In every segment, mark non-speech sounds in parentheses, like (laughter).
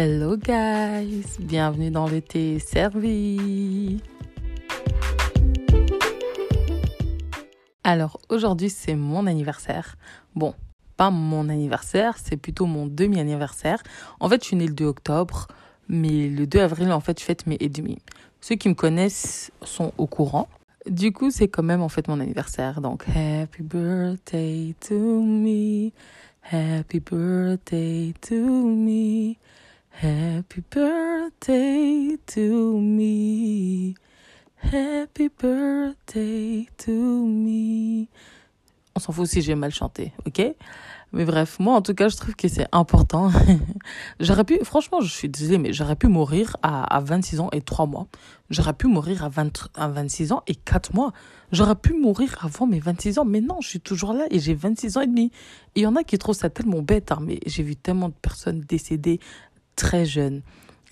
Hello guys, bienvenue dans le thé servi. Alors aujourd'hui c'est mon anniversaire. Bon, pas mon anniversaire, c'est plutôt mon demi-anniversaire. En fait je suis née le 2 octobre, mais le 2 avril en fait je fête mes et demi. Ceux qui me connaissent sont au courant. Du coup c'est quand même en fait mon anniversaire. Donc happy birthday to me. Happy birthday to me. Happy birthday to me. Happy birthday to me. On s'en fout si j'ai mal chanté, ok? Mais bref, moi en tout cas, je trouve que c'est important. (laughs) j'aurais pu, franchement, je suis désolée, mais j'aurais pu mourir à, à 26 ans et 3 mois. J'aurais pu mourir à, 20, à 26 ans et 4 mois. J'aurais pu mourir avant mes 26 ans, mais non, je suis toujours là et j'ai 26 ans et demi. Il y en a qui trouvent ça tellement bête, hein, mais j'ai vu tellement de personnes décédées très jeunes.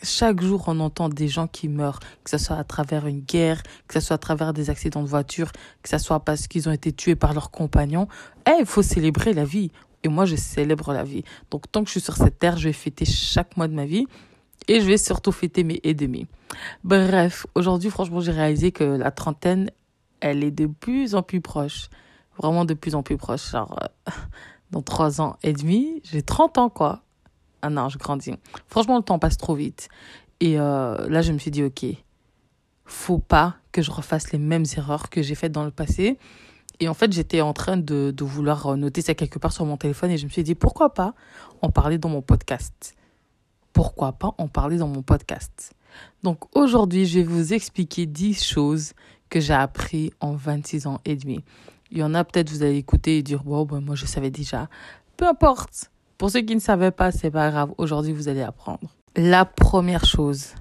Chaque jour, on entend des gens qui meurent, que ce soit à travers une guerre, que ce soit à travers des accidents de voiture, que ce soit parce qu'ils ont été tués par leurs compagnons. Eh, il faut célébrer la vie. Et moi, je célèbre la vie. Donc, tant que je suis sur cette terre, je vais fêter chaque mois de ma vie. Et je vais surtout fêter mes et demi. Bref, aujourd'hui, franchement, j'ai réalisé que la trentaine, elle est de plus en plus proche. Vraiment de plus en plus proche. Genre, euh, (laughs) dans trois ans et demi, j'ai 30 ans, quoi. Ah non, je grandis. Franchement, le temps passe trop vite. Et euh, là, je me suis dit, ok, faut pas que je refasse les mêmes erreurs que j'ai faites dans le passé. Et en fait, j'étais en train de, vouloir noter ça quelque part sur mon téléphone et je me suis dit, pourquoi pas en parler dans mon podcast? Pourquoi pas en parler dans mon podcast? Donc aujourd'hui, je vais vous expliquer 10 choses que j'ai appris en 26 ans et demi. Il y en a peut-être, vous allez écouter et dire, bon, ben, moi je savais déjà. Peu importe. Pour ceux qui ne savaient pas, c'est pas grave. Aujourd'hui, vous allez apprendre. La première chose,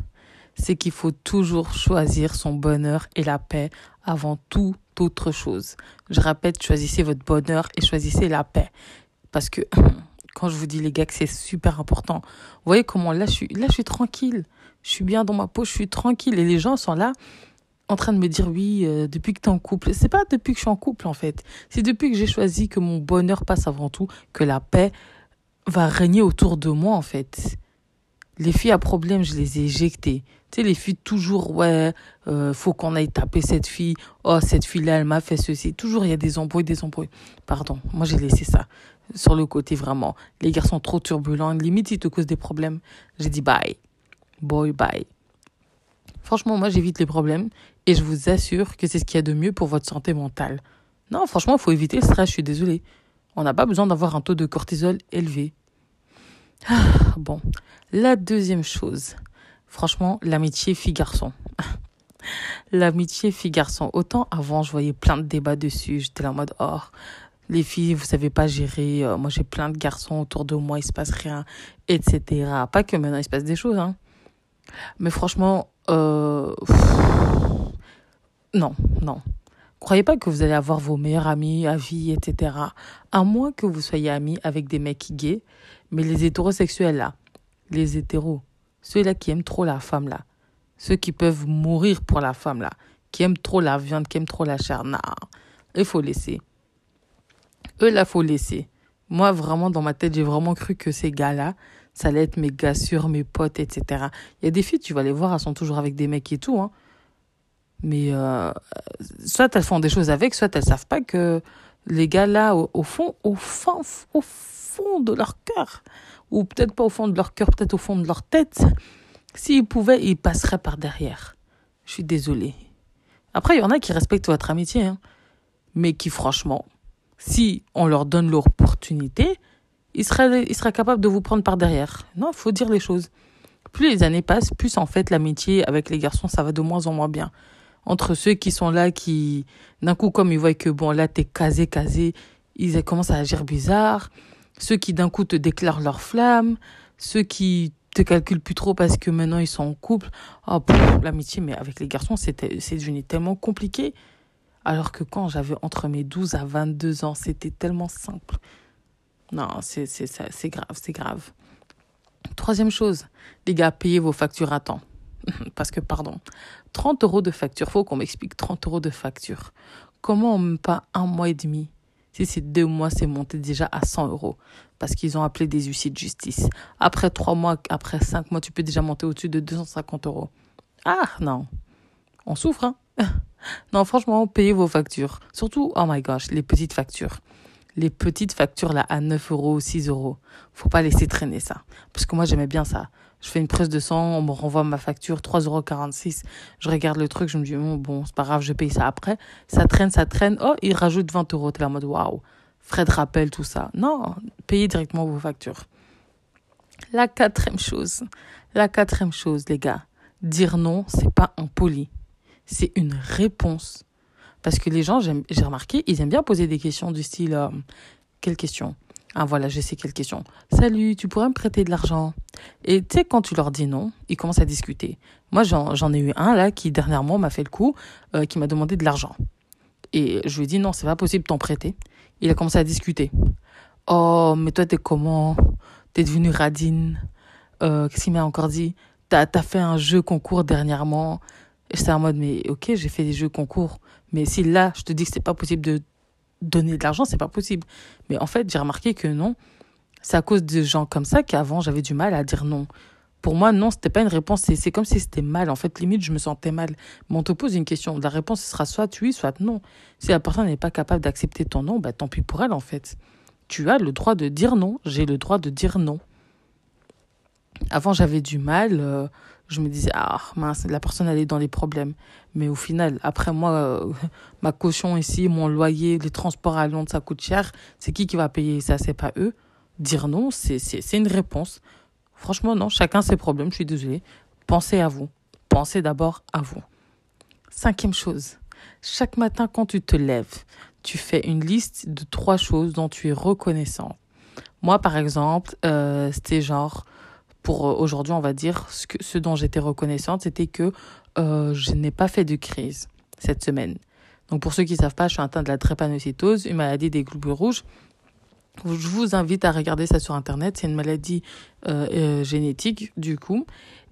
c'est qu'il faut toujours choisir son bonheur et la paix avant toute autre chose. Je répète, choisissez votre bonheur et choisissez la paix. Parce que (laughs) quand je vous dis les gars que c'est super important, vous voyez comment là je suis tranquille. Je suis bien dans ma peau, je suis tranquille et les gens sont là en train de me dire oui euh, depuis que tu es en couple. C'est pas depuis que je suis en couple en fait. C'est depuis que j'ai choisi que mon bonheur passe avant tout, que la paix va régner autour de moi en fait. Les filles à problème, je les ai éjectées. Tu sais, les filles toujours, ouais, euh, faut qu'on aille taper cette fille. Oh, cette fille-là, elle m'a fait ceci. Toujours, il y a des embrouilles, des embrouilles. Pardon, moi j'ai laissé ça sur le côté vraiment. Les garçons trop turbulents, limite ils te causent des problèmes. J'ai dit bye, boy, bye. Franchement, moi j'évite les problèmes et je vous assure que c'est ce qu'il y a de mieux pour votre santé mentale. Non, franchement, il faut éviter le stress, je suis désolée. On n'a pas besoin d'avoir un taux de cortisol élevé. Ah, bon, la deuxième chose, franchement, l'amitié fille-garçon. (laughs) l'amitié fille-garçon. Autant avant, je voyais plein de débats dessus. J'étais là en mode, oh, les filles, vous savez pas gérer. Euh, moi, j'ai plein de garçons autour de moi, il se passe rien, etc. Pas que maintenant, il se passe des choses, hein. Mais franchement, euh, non, non. Croyez pas que vous allez avoir vos meilleurs amis à vie, etc. À moins que vous soyez amis avec des mecs gays. Mais les hétérosexuels là, les hétéros, ceux-là qui aiment trop la femme là, ceux qui peuvent mourir pour la femme là, qui aiment trop la viande, qui aiment trop la chair, non, il faut laisser. Eux là, faut laisser. Moi, vraiment, dans ma tête, j'ai vraiment cru que ces gars-là, ça allait être mes gars sûrs, mes potes, etc. Il y a des filles, tu vas les voir, elles sont toujours avec des mecs et tout, hein. Mais euh, soit elles font des choses avec, soit elles savent pas que les gars là, au, fond, au fond, au fond de leur cœur, ou peut-être pas au fond de leur cœur, peut-être au fond de leur tête, s'ils pouvaient, ils passeraient par derrière. Je suis désolée. Après, il y en a qui respectent votre amitié, hein, mais qui, franchement, si on leur donne l'opportunité, ils seraient, ils seraient capables de vous prendre par derrière. Non, il faut dire les choses. Plus les années passent, plus en fait l'amitié avec les garçons, ça va de moins en moins bien entre ceux qui sont là, qui, d'un coup, comme ils voient que, bon, là, t'es casé, casé, ils commencent à agir bizarre. Ceux qui, d'un coup, te déclarent leur flamme. Ceux qui te calculent plus trop parce que maintenant, ils sont en couple. Oh, l'amitié, mais avec les garçons, c'était, c'est devenu tellement compliqué. Alors que quand j'avais entre mes 12 à 22 ans, c'était tellement simple. Non, c'est, c'est, c'est grave, c'est grave. Troisième chose, les gars, payez vos factures à temps. (laughs) parce que, pardon, 30 euros de facture, faut qu'on m'explique 30 euros de facture. Comment on pas un mois et demi? Si c'est deux mois, c'est monté déjà à 100 euros parce qu'ils ont appelé des huissiers de justice. Après trois mois, après cinq mois, tu peux déjà monter au-dessus de 250 euros. Ah non, on souffre, hein? (laughs) Non, franchement, payez vos factures. Surtout, oh my gosh, les petites factures. Les petites factures là à 9 euros, 6 euros. Faut pas laisser traîner ça. Parce que moi, j'aimais bien ça. Je fais une prise de sang, on me renvoie ma facture, 3,46 euros. Je regarde le truc, je me dis, bon, bon c'est pas grave, je paye ça après. Ça traîne, ça traîne. Oh, il rajoute 20 euros. T'es là en mode, waouh, frais de rappel, tout ça. Non, payez directement vos factures. La quatrième chose, la quatrième chose, les gars, dire non, c'est pas impoli c'est une réponse. Parce que les gens, j'ai remarqué, ils aiment bien poser des questions du style euh, Quelle question? Ah voilà, je sais quelle question. Salut, tu pourrais me prêter de l'argent? Et tu sais, quand tu leur dis non, ils commencent à discuter. Moi, j'en ai eu un là qui dernièrement m'a fait le coup, euh, qui m'a demandé de l'argent. Et je lui ai dit non, c'est pas possible de t'en prêter. Il a commencé à discuter. Oh, mais toi, t'es comment? T'es devenu radine euh, Qu'est-ce qu'il m'a encore dit? T'as as fait un jeu concours dernièrement J'étais en mode, mais ok, j'ai fait des jeux concours. Mais si là, je te dis que c'est pas possible de donner de l'argent, c'est pas possible. Mais en fait, j'ai remarqué que non. C'est à cause de gens comme ça qu'avant, j'avais du mal à dire non. Pour moi, non, c'était pas une réponse. C'est comme si c'était mal. En fait, limite, je me sentais mal. Mais on te pose une question. La réponse sera soit oui, soit non. Si la personne n'est pas capable d'accepter ton non, bah, tant pis pour elle, en fait. Tu as le droit de dire non. J'ai le droit de dire non. Avant, j'avais du mal. Euh, je me disais, ah mince, la personne elle est dans les problèmes. Mais au final, après moi, euh, (laughs) ma caution ici, mon loyer, les transports à Londres, ça coûte cher. C'est qui qui va payer ça? C'est pas eux? Dire non, c'est une réponse. Franchement, non, chacun ses problèmes, je suis désolée. Pensez à vous. Pensez d'abord à vous. Cinquième chose, chaque matin quand tu te lèves, tu fais une liste de trois choses dont tu es reconnaissant. Moi, par exemple, euh, c'était genre pour euh, aujourd'hui, on va dire, ce, que, ce dont j'étais reconnaissante, c'était que euh, je n'ai pas fait de crise cette semaine. Donc pour ceux qui ne savent pas, je suis atteinte de la drépanocytose, une maladie des globules rouges. Je vous invite à regarder ça sur Internet. C'est une maladie euh, génétique, du coup.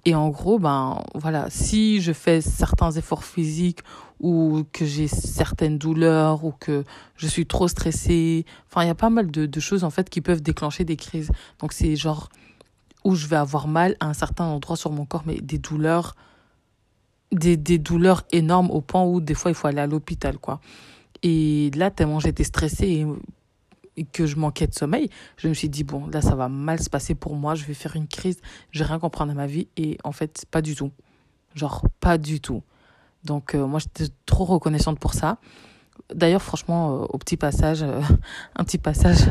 Et en gros, ben voilà, si je fais certains efforts physiques ou que j'ai certaines douleurs ou que je suis trop stressée, enfin il y a pas mal de, de choses en fait qui peuvent déclencher des crises. Donc c'est genre où je vais avoir mal à un certain endroit sur mon corps, mais des douleurs, des, des douleurs énormes au point où des fois il faut aller à l'hôpital, quoi. Et là, tellement j'étais stressée et, que je manquais de sommeil, je me suis dit, bon, là, ça va mal se passer pour moi, je vais faire une crise, je vais rien comprendre à ma vie. Et en fait, pas du tout. Genre, pas du tout. Donc, euh, moi, j'étais trop reconnaissante pour ça. D'ailleurs, franchement, euh, au petit passage, euh, (laughs) un petit passage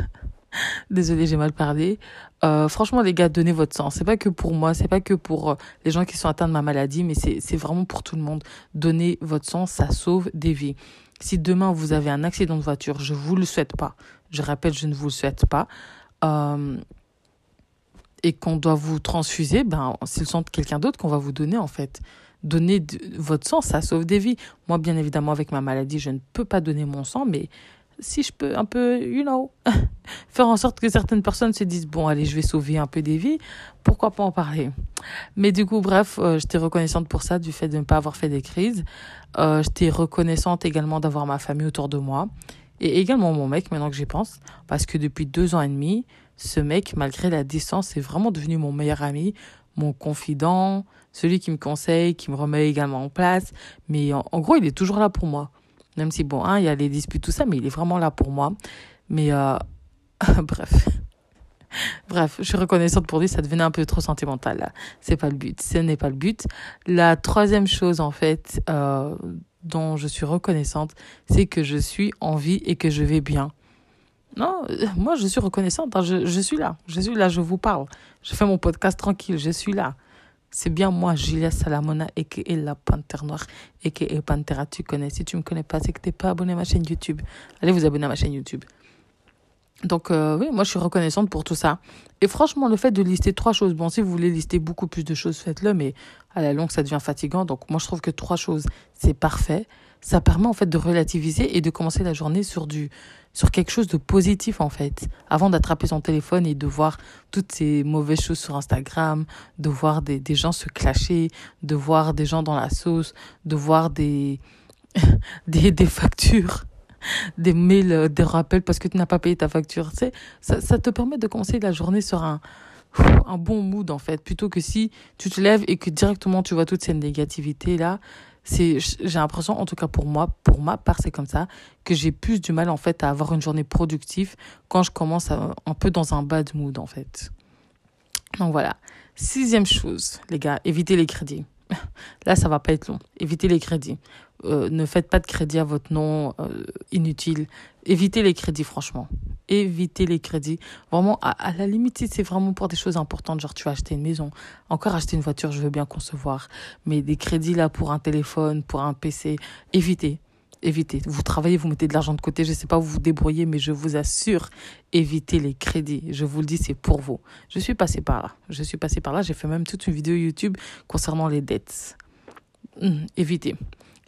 (laughs) Désolée, j'ai mal parlé. Euh, franchement, les gars, donnez votre sang. C'est pas que pour moi, c'est pas que pour euh, les gens qui sont atteints de ma maladie, mais c'est vraiment pour tout le monde. Donnez votre sang, ça sauve des vies. Si demain vous avez un accident de voiture, je vous le souhaite pas. Je rappelle, je ne vous le souhaite pas. Euh, et qu'on doit vous transfuser, ben, c'est le sang de quelqu'un d'autre qu'on va vous donner, en fait. Donner votre sang, ça sauve des vies. Moi, bien évidemment, avec ma maladie, je ne peux pas donner mon sang, mais si je peux un peu, you know, (laughs) faire en sorte que certaines personnes se disent, bon, allez, je vais sauver un peu des vies, pourquoi pas en parler. Mais du coup, bref, euh, j'étais reconnaissante pour ça, du fait de ne pas avoir fait des crises. Euh, j'étais reconnaissante également d'avoir ma famille autour de moi. Et également mon mec, maintenant que j'y pense. Parce que depuis deux ans et demi, ce mec, malgré la distance, est vraiment devenu mon meilleur ami, mon confident, celui qui me conseille, qui me remet également en place. Mais en gros, il est toujours là pour moi. Même si, bon, hein, il y a les disputes, tout ça, mais il est vraiment là pour moi. Mais euh, (laughs) bref. Bref, je suis reconnaissante pour lui, ça devenait un peu trop sentimental. C'est pas le but, ce n'est pas le but. La troisième chose en fait euh, dont je suis reconnaissante, c'est que je suis en vie et que je vais bien. Non, moi je suis reconnaissante, hein. je, je suis là, je suis là, je vous parle. Je fais mon podcast tranquille, je suis là. C'est bien moi, Julia Salamona, et que la panthère noire, et que Panthera, tu connais. Si tu me connais pas, c'est que t'es pas abonné à ma chaîne YouTube. Allez vous abonner à ma chaîne YouTube. Donc euh, oui, moi je suis reconnaissante pour tout ça. Et franchement, le fait de lister trois choses, bon, si vous voulez lister beaucoup plus de choses, faites-le, mais à la longue, ça devient fatigant. Donc moi je trouve que trois choses, c'est parfait. Ça permet en fait de relativiser et de commencer la journée sur du sur quelque chose de positif en fait, avant d'attraper son téléphone et de voir toutes ces mauvaises choses sur Instagram, de voir des, des gens se clasher, de voir des gens dans la sauce, de voir des, (laughs) des, des factures des mails, des rappels parce que tu n'as pas payé ta facture. Tu sais, ça, ça te permet de commencer la journée sur un, bon mood en fait, plutôt que si tu te lèves et que directement tu vois toute cette négativité là. J'ai l'impression, en tout cas pour moi, pour ma part, c'est comme ça, que j'ai plus du mal en fait à avoir une journée productive quand je commence un peu dans un bad mood en fait. Donc voilà. Sixième chose, les gars, évitez les crédits. (laughs) Là, ça va pas être long. Évitez les crédits. Euh, ne faites pas de crédit à votre nom euh, inutile. Évitez les crédits, franchement. Évitez les crédits. Vraiment, à, la limite, c'est vraiment pour des choses importantes, genre tu vas acheter une maison, encore acheter une voiture, je veux bien concevoir. Mais des crédits là pour un téléphone, pour un PC, évitez évitez. Vous travaillez, vous mettez de l'argent de côté, je ne sais pas, vous vous débrouillez, mais je vous assure, évitez les crédits. Je vous le dis, c'est pour vous. Je suis passé par là. Je suis passé par là. J'ai fait même toute une vidéo YouTube concernant les dettes. Hum, évitez.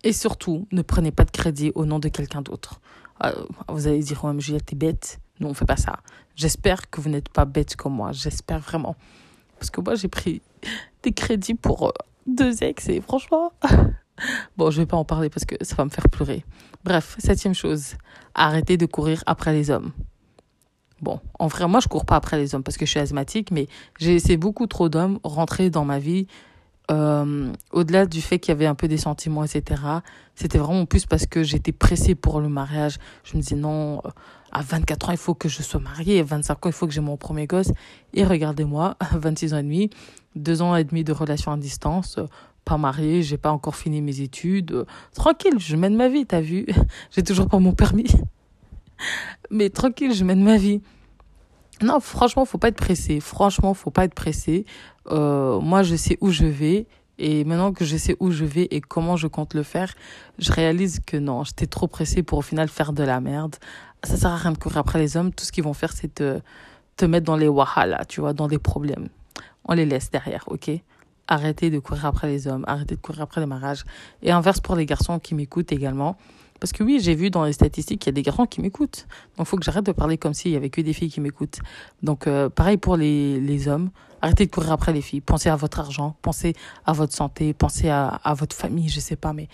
Et surtout, ne prenez pas de crédit au nom de quelqu'un d'autre. Euh, vous allez dire, ouais, Juliette, t'es bête. Non, on fait pas ça. J'espère que vous n'êtes pas bête comme moi. J'espère vraiment. Parce que moi, j'ai pris des crédits pour euh, deux ex et franchement, (laughs) (laughs) Bon, je vais pas en parler parce que ça va me faire pleurer. Bref, septième chose, arrêtez de courir après les hommes. Bon, en vrai, moi, je cours pas après les hommes parce que je suis asthmatique, mais j'ai laissé beaucoup trop d'hommes rentrer dans ma vie. Euh, au-delà du fait qu'il y avait un peu des sentiments, etc., c'était vraiment plus parce que j'étais pressée pour le mariage. Je me disais non, euh, à 24 ans, il faut que je sois mariée, à 25 ans, il faut que j'ai mon premier gosse. Et regardez-moi, (laughs) 26 ans et demi, deux ans et demi de relation à distance, pas mariée, j'ai pas encore fini mes études. Tranquille, je mène ma vie, t'as vu? (laughs) J'ai toujours pas mon permis. (laughs) Mais tranquille, je mène ma vie. Non, franchement, faut pas être pressé. Franchement, faut pas être pressé. Euh, moi, je sais où je vais. Et maintenant que je sais où je vais et comment je compte le faire, je réalise que non, j'étais trop pressé pour au final faire de la merde. Ça sert à rien de courir après les hommes. Tout ce qu'ils vont faire, c'est te, te mettre dans les wahala, tu vois, dans des problèmes. On les laisse derrière, ok? Arrêtez de courir après les hommes, arrêtez de courir après les mariages. Et inverse pour les garçons qui m'écoutent également. Parce que oui, j'ai vu dans les statistiques qu'il y a des garçons qui m'écoutent. Donc il faut que j'arrête de parler comme s'il y avait que des filles qui m'écoutent. Donc euh, pareil pour les, les hommes, arrêtez de courir après les filles. Pensez à votre argent, pensez à votre santé, pensez à, à votre famille, je sais pas, mais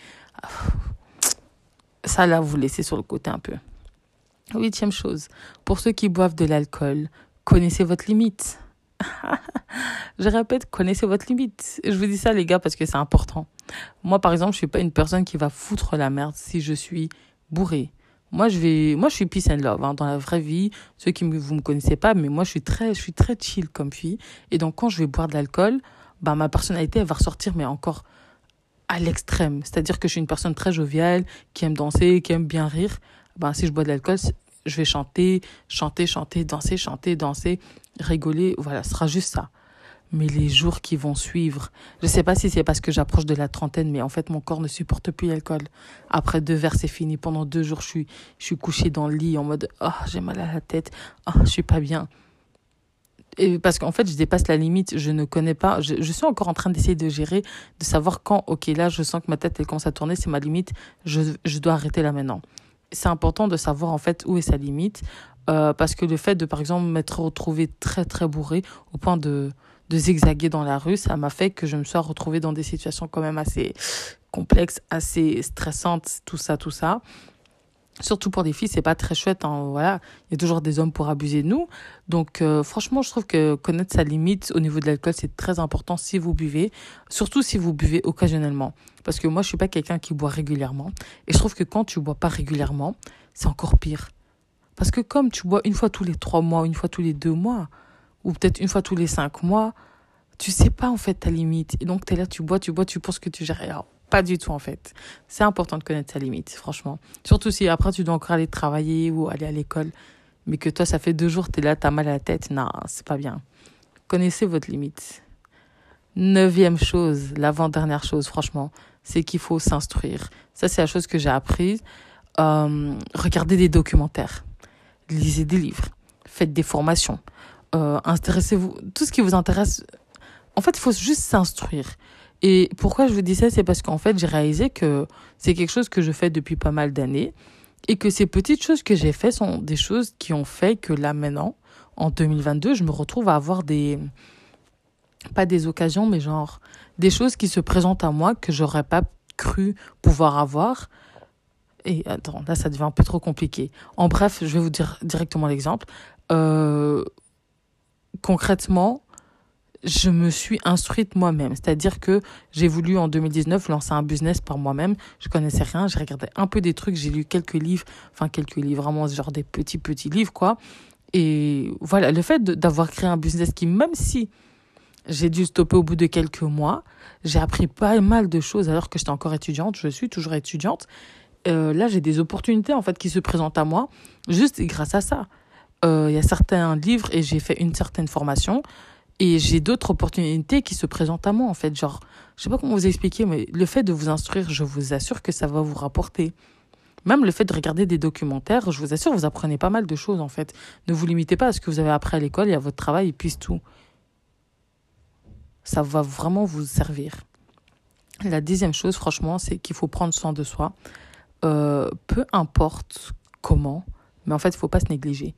ça là, vous laissez sur le côté un peu. Huitième chose, pour ceux qui boivent de l'alcool, connaissez votre limite. (laughs) je répète, connaissez votre limite. Je vous dis ça, les gars, parce que c'est important. Moi, par exemple, je suis pas une personne qui va foutre la merde si je suis bourré. Moi, je vais, moi, je suis peace and love, hein, dans la vraie vie. Ceux qui me, vous me connaissez pas, mais moi, je suis très, je suis très chill comme fille. Et donc, quand je vais boire de l'alcool, bah, ma personnalité, elle va ressortir, mais encore à l'extrême. C'est-à-dire que je suis une personne très joviale, qui aime danser, qui aime bien rire. Ben, si je bois de l'alcool, je vais chanter, chanter, chanter, danser, chanter, danser, rigoler. Voilà, ce sera juste ça. Mais les jours qui vont suivre, je sais pas si c'est parce que j'approche de la trentaine, mais en fait, mon corps ne supporte plus l'alcool. Après deux verres, c'est fini. Pendant deux jours, je suis, je suis couchée dans le lit en mode, oh, j'ai mal à la tête, oh, je suis pas bien. Et parce qu'en fait, je dépasse la limite, je ne connais pas, je, je suis encore en train d'essayer de gérer, de savoir quand, ok, là, je sens que ma tête, elle commence à tourner, c'est ma limite, je, je dois arrêter là maintenant c'est important de savoir en fait où est sa limite euh, parce que le fait de par exemple m'être retrouvé très très bourré au point de de zigzaguer dans la rue, ça m'a fait que je me sois retrouvée dans des situations quand même assez complexes, assez stressantes, tout ça, tout ça. Surtout pour des filles, c'est pas très chouette. Hein, voilà, il y a toujours des hommes pour abuser de nous. Donc, euh, franchement, je trouve que connaître sa limite au niveau de l'alcool, c'est très important si vous buvez, surtout si vous buvez occasionnellement. Parce que moi, je suis pas quelqu'un qui boit régulièrement, et je trouve que quand tu bois pas régulièrement, c'est encore pire. Parce que comme tu bois une fois tous les trois mois, une fois tous les deux mois, ou peut-être une fois tous les cinq mois, tu sais pas en fait ta limite. Et donc, tu es là, tu bois, tu bois, tu penses que tu gères. Pas du tout en fait. C'est important de connaître sa limite, franchement. Surtout si après tu dois encore aller travailler ou aller à l'école, mais que toi ça fait deux jours tu es là, t'as mal à la tête, non, c'est pas bien. Connaissez votre limite. Neuvième chose, l'avant-dernière chose, franchement, c'est qu'il faut s'instruire. Ça c'est la chose que j'ai apprise. Euh, regardez des documentaires, lisez des livres, faites des formations, euh, intéressez-vous, tout ce qui vous intéresse. En fait, il faut juste s'instruire. Et pourquoi je vous dis ça, c'est parce qu'en fait, j'ai réalisé que c'est quelque chose que je fais depuis pas mal d'années et que ces petites choses que j'ai fait sont des choses qui ont fait que là maintenant, en 2022, je me retrouve à avoir des pas des occasions, mais genre des choses qui se présentent à moi que j'aurais pas cru pouvoir avoir Et attends, là, ça devient un peu trop compliqué. En bref, je vais vous dire directement l'exemple. Euh, concrètement, je me suis instruite moi-même. C'est-à-dire que j'ai voulu en 2019 lancer un business par moi-même. Je connaissais rien, j'ai regardé un peu des trucs, j'ai lu quelques livres, enfin quelques livres, vraiment genre des petits petits livres quoi. Et voilà, le fait d'avoir créé un business qui, même si j'ai dû stopper au bout de quelques mois, j'ai appris pas mal de choses alors que j'étais encore étudiante, je suis toujours étudiante. Euh, là, j'ai des opportunités en fait qui se présentent à moi juste grâce à ça. Euh, il y a certains livres et j'ai fait une certaine formation et j'ai d'autres opportunités qui se présentent à moi, en fait. Genre, je sais pas comment vous expliquer, mais le fait de vous instruire, je vous assure que ça va vous rapporter. Même le fait de regarder des documentaires, je vous assure, vous apprenez pas mal de choses, en fait. Ne vous limitez pas à ce que vous avez appris à l'école et à votre travail, et puis tout. Ça va vraiment vous servir. La deuxième chose, franchement, c'est qu'il faut prendre soin de soi. Euh, peu importe comment, mais en fait, il faut pas se négliger.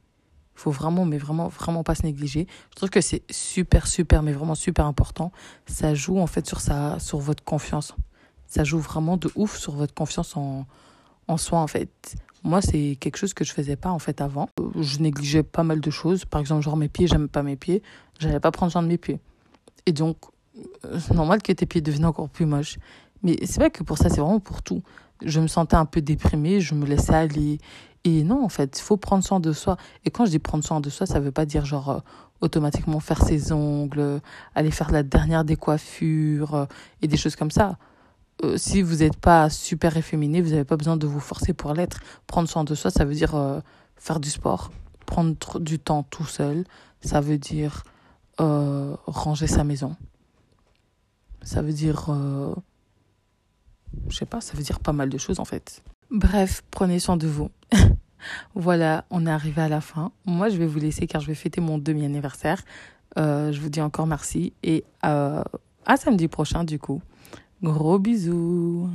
Faut vraiment, mais vraiment, vraiment pas se négliger. Je trouve que c'est super, super, mais vraiment super important. Ça joue en fait sur, sa, sur votre confiance. Ça joue vraiment de ouf sur votre confiance en, en soi en fait. Moi, c'est quelque chose que je faisais pas en fait avant. Je négligeais pas mal de choses. Par exemple, genre mes pieds, j'aime pas mes pieds. J'allais pas prendre soin de mes pieds. Et donc, c'est normal que tes pieds deviennent encore plus moches. Mais c'est pas que pour ça, c'est vraiment pour tout. Je me sentais un peu déprimée, je me laissais aller. Et non, en fait, il faut prendre soin de soi. Et quand je dis prendre soin de soi, ça veut pas dire genre euh, automatiquement faire ses ongles, aller faire la dernière décoiffure euh, et des choses comme ça. Euh, si vous n'êtes pas super efféminé, vous n'avez pas besoin de vous forcer pour l'être. Prendre soin de soi, ça veut dire faire du sport, prendre du temps tout seul. Ça veut dire ranger sa maison. Ça veut dire, je sais pas, ça veut dire pas mal de choses en fait. Bref, prenez soin de vous. (laughs) voilà, on est arrivé à la fin. Moi, je vais vous laisser car je vais fêter mon demi-anniversaire. Euh, je vous dis encore merci et euh, à samedi prochain du coup. Gros bisous.